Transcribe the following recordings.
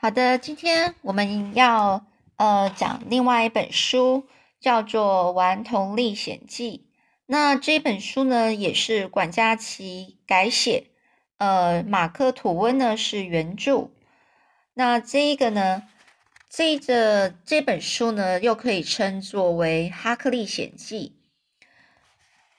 好的，今天我们要呃讲另外一本书，叫做《顽童历险记》。那这本书呢，也是管家琪改写，呃，马克吐温呢是原著。那这一个呢，这个这本书呢，又可以称作为《哈克历险记》。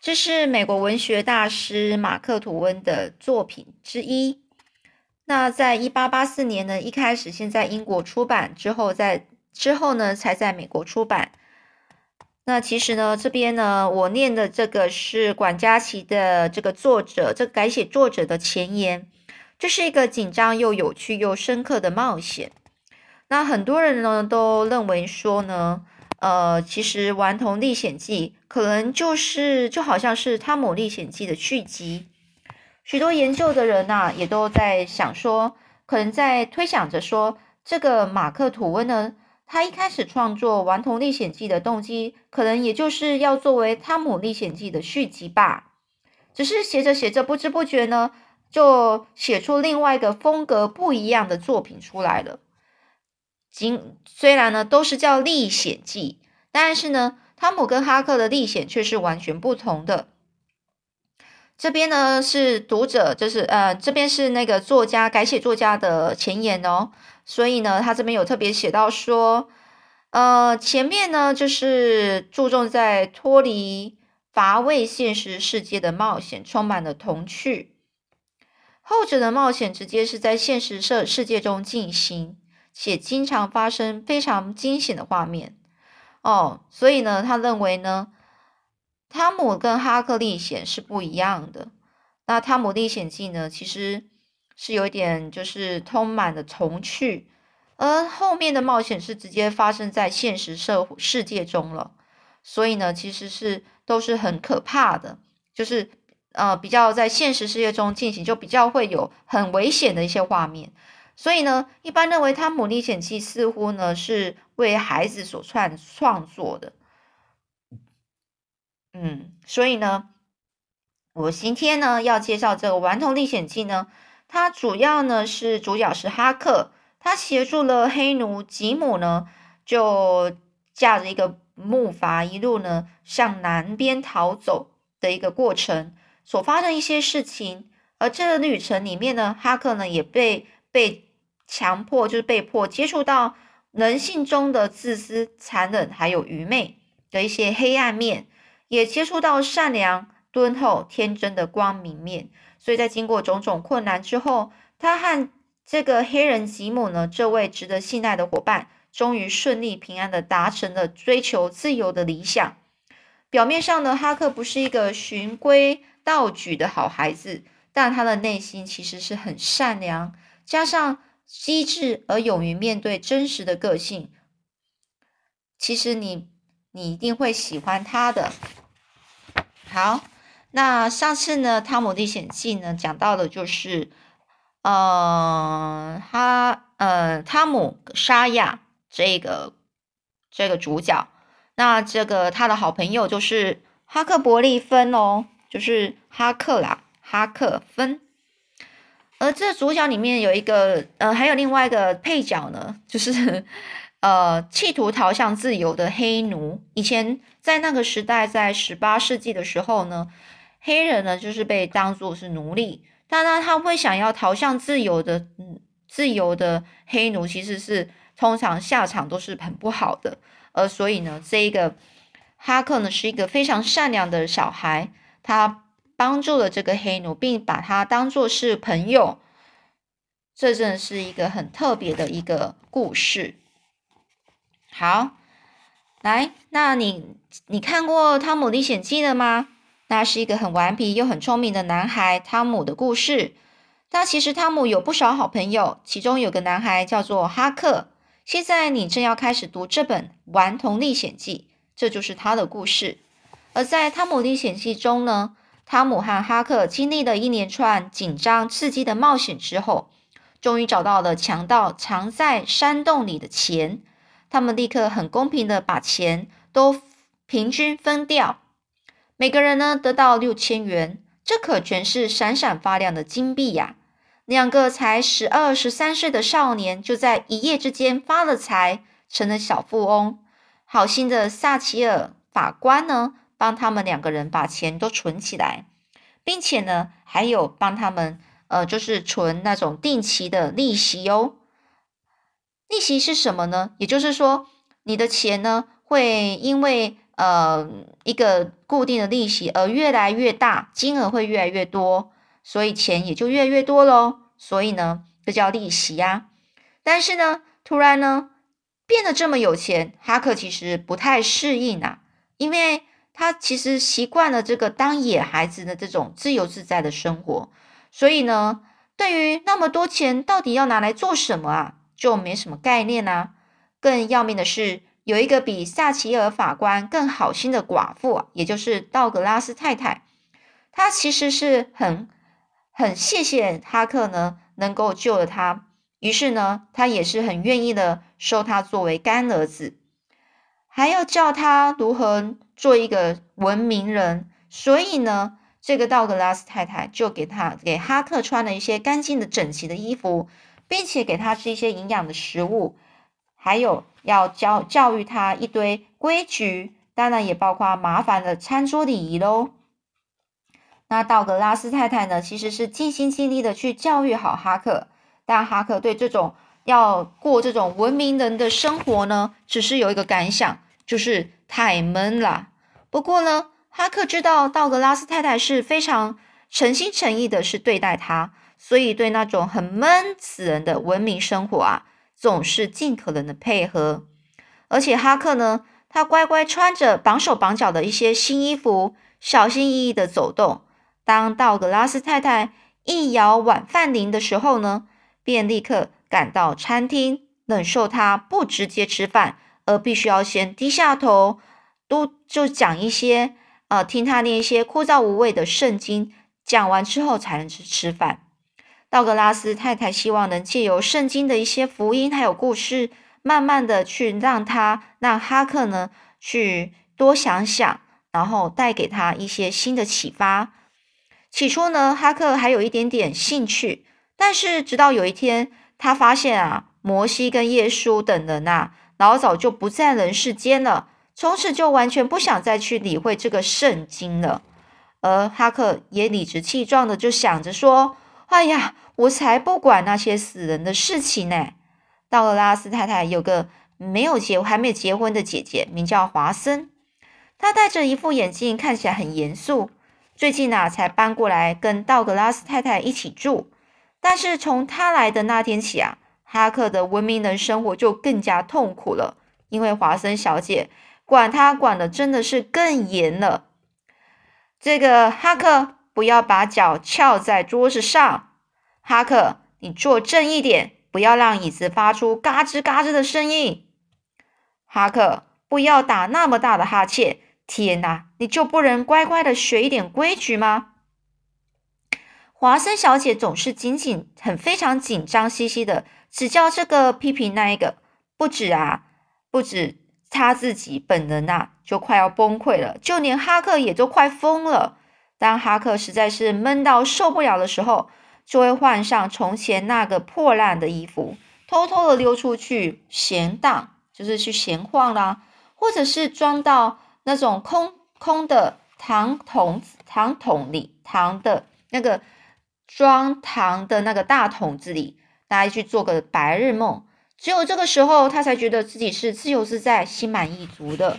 这是美国文学大师马克吐温的作品之一。那在一八八四年呢，一开始先在英国出版，之后在之后呢，才在美国出版。那其实呢，这边呢，我念的这个是管家琪的这个作者，这改写作者的前言。这是一个紧张又有趣又深刻的冒险。那很多人呢都认为说呢。呃，其实《顽童历险记》可能就是就好像是《汤姆历险记》的续集。许多研究的人呐，也都在想说，可能在推想着说，这个马克吐温呢，他一开始创作《顽童历险记》的动机，可能也就是要作为《汤姆历险记》的续集吧。只是写着写着，不知不觉呢，就写出另外一个风格不一样的作品出来了。仅虽然呢都是叫历险记，但是呢汤姆跟哈克的历险却是完全不同的。这边呢是读者，就是呃这边是那个作家改写作家的前言哦，所以呢他这边有特别写到说，呃前面呢就是注重在脱离乏味现实世界的冒险，充满了童趣；后者的冒险直接是在现实世世界中进行。且经常发生非常惊险的画面哦，所以呢，他认为呢，汤姆跟哈克历险是不一样的。那汤姆历险记呢，其实是有点就是充满了童趣，而后面的冒险是直接发生在现实社会世界中了。所以呢，其实是都是很可怕的，就是呃比较在现实世界中进行，就比较会有很危险的一些画面。所以呢，一般认为《汤姆历险记》似乎呢是为孩子所创创作的。嗯，所以呢，我今天呢要介绍这个《顽童历险记》呢，它主要呢是主角是哈克，他协助了黑奴吉姆呢，就驾着一个木筏一路呢向南边逃走的一个过程所发生一些事情。而这个旅程里面呢，哈克呢也被被。强迫就是被迫接触到人性中的自私、残忍，还有愚昧的一些黑暗面，也接触到善良、敦厚、天真的光明面。所以在经过种种困难之后，他和这个黑人吉姆呢，这位值得信赖的伙伴，终于顺利平安的达成了追求自由的理想。表面上呢，哈克不是一个循规蹈矩的好孩子，但他的内心其实是很善良，加上。机智而勇于面对真实的个性，其实你你一定会喜欢他的。好，那上次呢，《汤姆历险记》呢讲到的就是，呃，他呃，汤姆沙亚这个这个主角，那这个他的好朋友就是哈克伯利芬哦，就是哈克啦，哈克芬。而这主角里面有一个，呃，还有另外一个配角呢，就是，呃，企图逃向自由的黑奴。以前在那个时代，在十八世纪的时候呢，黑人呢就是被当作是奴隶。当然，他会想要逃向自由的，自由的黑奴其实是通常下场都是很不好的。而所以呢，这一个哈克呢是一个非常善良的小孩，他。帮助了这个黑奴，并把他当做是朋友，这真的是一个很特别的一个故事。好，来，那你你看过《汤姆历险记》了吗？那是一个很顽皮又很聪明的男孩汤姆的故事。那其实汤姆有不少好朋友，其中有个男孩叫做哈克。现在你正要开始读这本《顽童历险记》，这就是他的故事。而在《汤姆历险记》中呢？汤姆和哈克经历了一连串紧张刺激的冒险之后，终于找到了强盗藏在山洞里的钱。他们立刻很公平的把钱都平均分掉，每个人呢得到六千元，这可全是闪闪发亮的金币呀！两个才十二、十三岁的少年就在一夜之间发了财，成了小富翁。好心的萨奇尔法官呢，帮他们两个人把钱都存起来，并且呢，还有帮他们呃，就是存那种定期的利息哦。利息是什么呢？也就是说，你的钱呢，会因为呃一个固定的利息而越来越大，金额会越来越多。所以钱也就越来越多喽，所以呢，这叫利息呀。但是呢，突然呢，变得这么有钱，哈克其实不太适应啊，因为他其实习惯了这个当野孩子的这种自由自在的生活，所以呢，对于那么多钱到底要拿来做什么啊，就没什么概念啊。更要命的是，有一个比萨奇尔法官更好心的寡妇啊，也就是道格拉斯太太，她其实是很。很谢谢哈克呢，能够救了他。于是呢，他也是很愿意的收他作为干儿子，还要教他如何做一个文明人。所以呢，这个道格拉斯太太就给他给哈克穿了一些干净的、整齐的衣服，并且给他吃一些营养的食物，还有要教教育他一堆规矩，当然也包括麻烦的餐桌礼仪喽。那道格拉斯太太呢，其实是尽心尽力的去教育好哈克，但哈克对这种要过这种文明人的生活呢，只是有一个感想，就是太闷了。不过呢，哈克知道道格拉斯太太是非常诚心诚意的，是对待他，所以对那种很闷死人的文明生活啊，总是尽可能的配合。而且哈克呢，他乖乖穿着绑手绑脚的一些新衣服，小心翼翼的走动。当道格拉斯太太一摇晚饭铃的时候呢，便立刻赶到餐厅，忍受他不直接吃饭，而必须要先低下头，都就讲一些，呃，听他念一些枯燥无味的圣经，讲完之后才能去吃饭。道格拉斯太太希望能借由圣经的一些福音还有故事，慢慢的去让他让哈克呢去多想想，然后带给他一些新的启发。起初呢，哈克还有一点点兴趣，但是直到有一天，他发现啊，摩西跟耶稣等人呐，老早就不在人世间了，从此就完全不想再去理会这个圣经了。而哈克也理直气壮的就想着说：“哎呀，我才不管那些死人的事情呢！”道格拉斯太太有个没有结还没有结婚的姐姐，名叫华森，她戴着一副眼镜，看起来很严肃。最近啊，才搬过来跟道格拉斯太太一起住。但是从他来的那天起啊，哈克的文明人生活就更加痛苦了，因为华森小姐管他管的真的是更严了。这个哈克，不要把脚翘在桌子上。哈克，你坐正一点，不要让椅子发出嘎吱嘎吱的声音。哈克，不要打那么大的哈欠。天哪，你就不能乖乖的学一点规矩吗？华森小姐总是紧紧、很非常紧张兮兮的，只教这个批评那一个，不止啊，不止他自己本人呐，就快要崩溃了，就连哈克也都快疯了。当哈克实在是闷到受不了的时候，就会换上从前那个破烂的衣服，偷偷的溜出去闲荡，就是去闲晃啦，或者是装到。那种空空的糖桶糖桶里，糖的那个装糖的那个大桶子里，大家去做个白日梦。只有这个时候，他才觉得自己是自由自在、心满意足的。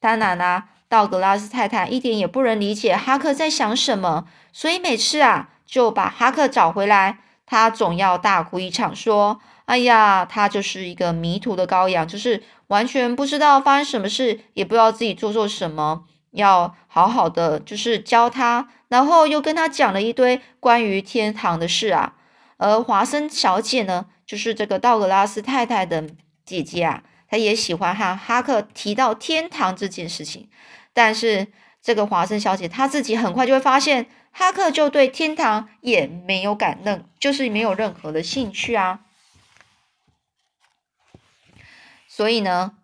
当然啦，道格拉斯太太一点也不能理解哈克在想什么，所以每次啊，就把哈克找回来，他总要大哭一场，说：“哎呀，他就是一个迷途的羔羊，就是。”完全不知道发生什么事，也不知道自己做错什么，要好好的就是教他，然后又跟他讲了一堆关于天堂的事啊。而华生小姐呢，就是这个道格拉斯太太的姐姐啊，她也喜欢和哈克提到天堂这件事情。但是这个华生小姐她自己很快就会发现，哈克就对天堂也没有感任，就是没有任何的兴趣啊。所以呢，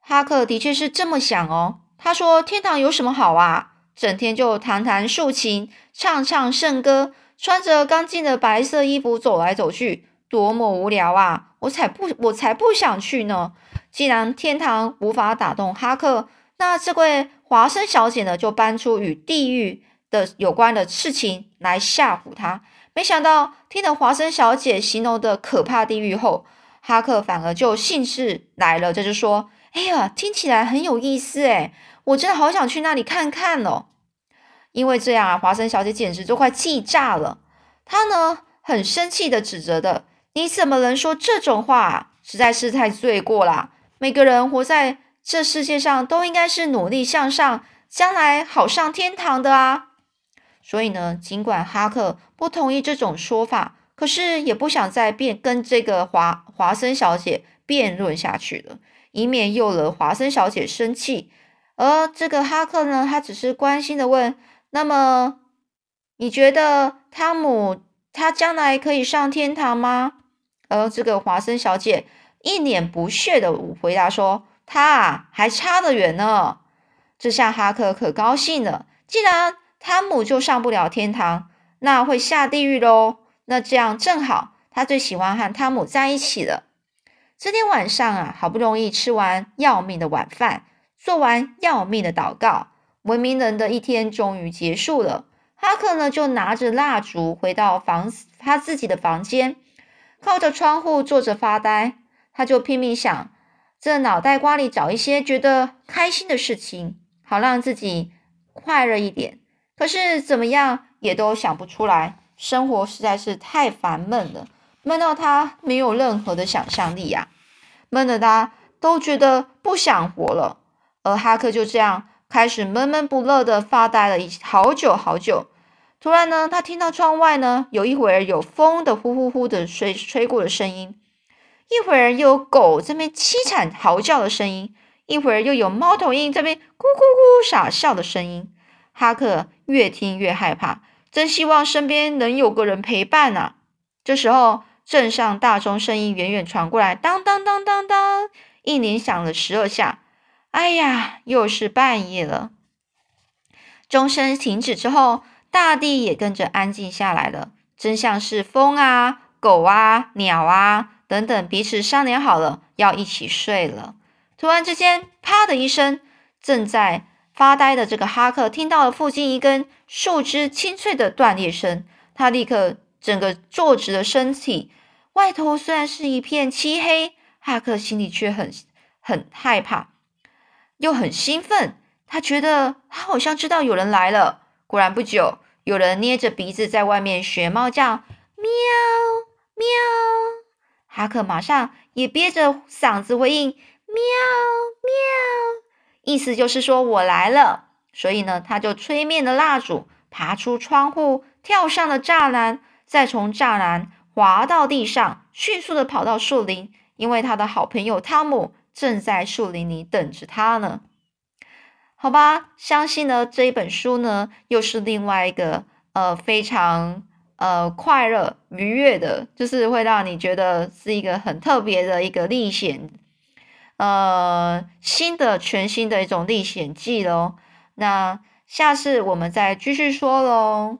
哈克的确是这么想哦。他说：“天堂有什么好啊？整天就弹弹竖琴，唱唱圣歌，穿着刚进的白色衣服走来走去，多么无聊啊！我才不，我才不想去呢。既然天堂无法打动哈克，那这位华生小姐呢，就搬出与地狱的有关的事情来吓唬他。没想到听了华生小姐形容的可怕地狱后，哈克反而就兴致来了，这就说：“哎呀，听起来很有意思诶，我真的好想去那里看看哦。”因为这样啊，华生小姐简直就快气炸了。她呢，很生气的指责的：“你怎么能说这种话？实在是太罪过啦！”每个人活在这世界上都应该是努力向上，将来好上天堂的啊！所以呢，尽管哈克不同意这种说法，可是也不想再辩跟这个华华森小姐辩论下去了，以免又惹华森小姐生气。而这个哈克呢，他只是关心的问：“那么，你觉得汤姆他将来可以上天堂吗？”而这个华森小姐。一脸不屑的回答说：“他啊，还差得远呢。”这下哈克可高兴了。既然汤姆就上不了天堂，那会下地狱喽。那这样正好，他最喜欢和汤姆在一起了。这天晚上啊，好不容易吃完要命的晚饭，做完要命的祷告，文明人的一天终于结束了。哈克呢，就拿着蜡烛回到房他自己的房间，靠着窗户坐着发呆。他就拼命想，这脑袋瓜里找一些觉得开心的事情，好让自己快乐一点。可是怎么样也都想不出来，生活实在是太烦闷了，闷到他没有任何的想象力呀，闷得他都觉得不想活了。而哈克就这样开始闷闷不乐的发呆了一好久好久。突然呢，他听到窗外呢有一会儿有风的呼呼呼的吹吹过的声音。一会儿又有狗这边凄惨嚎叫的声音，一会儿又有猫头鹰这边咕咕咕傻笑的声音。哈克越听越害怕，真希望身边能有个人陪伴啊！这时候，镇上大钟声音远远传过来，当当当当当，一连响了十二下。哎呀，又是半夜了。钟声停止之后，大地也跟着安静下来了，真像是风啊、狗啊、鸟啊。等等，彼此商量好了，要一起睡了。突然之间，啪的一声，正在发呆的这个哈克听到了附近一根树枝清脆的断裂声，他立刻整个坐直了身体。外头虽然是一片漆黑，哈克心里却很很害怕，又很兴奋。他觉得他好像知道有人来了。果然不久，有人捏着鼻子在外面学猫叫，喵喵。哈克马上也憋着嗓子回应：“喵喵！”意思就是说我来了。所以呢，他就吹灭了蜡烛，爬出窗户，跳上了栅栏，再从栅栏滑到地上，迅速的跑到树林，因为他的好朋友汤姆正在树林里等着他呢。好吧，相信呢这一本书呢，又是另外一个呃非常。呃，快乐愉悦的，就是会让你觉得是一个很特别的一个历险，呃，新的全新的一种历险记喽。那下次我们再继续说喽。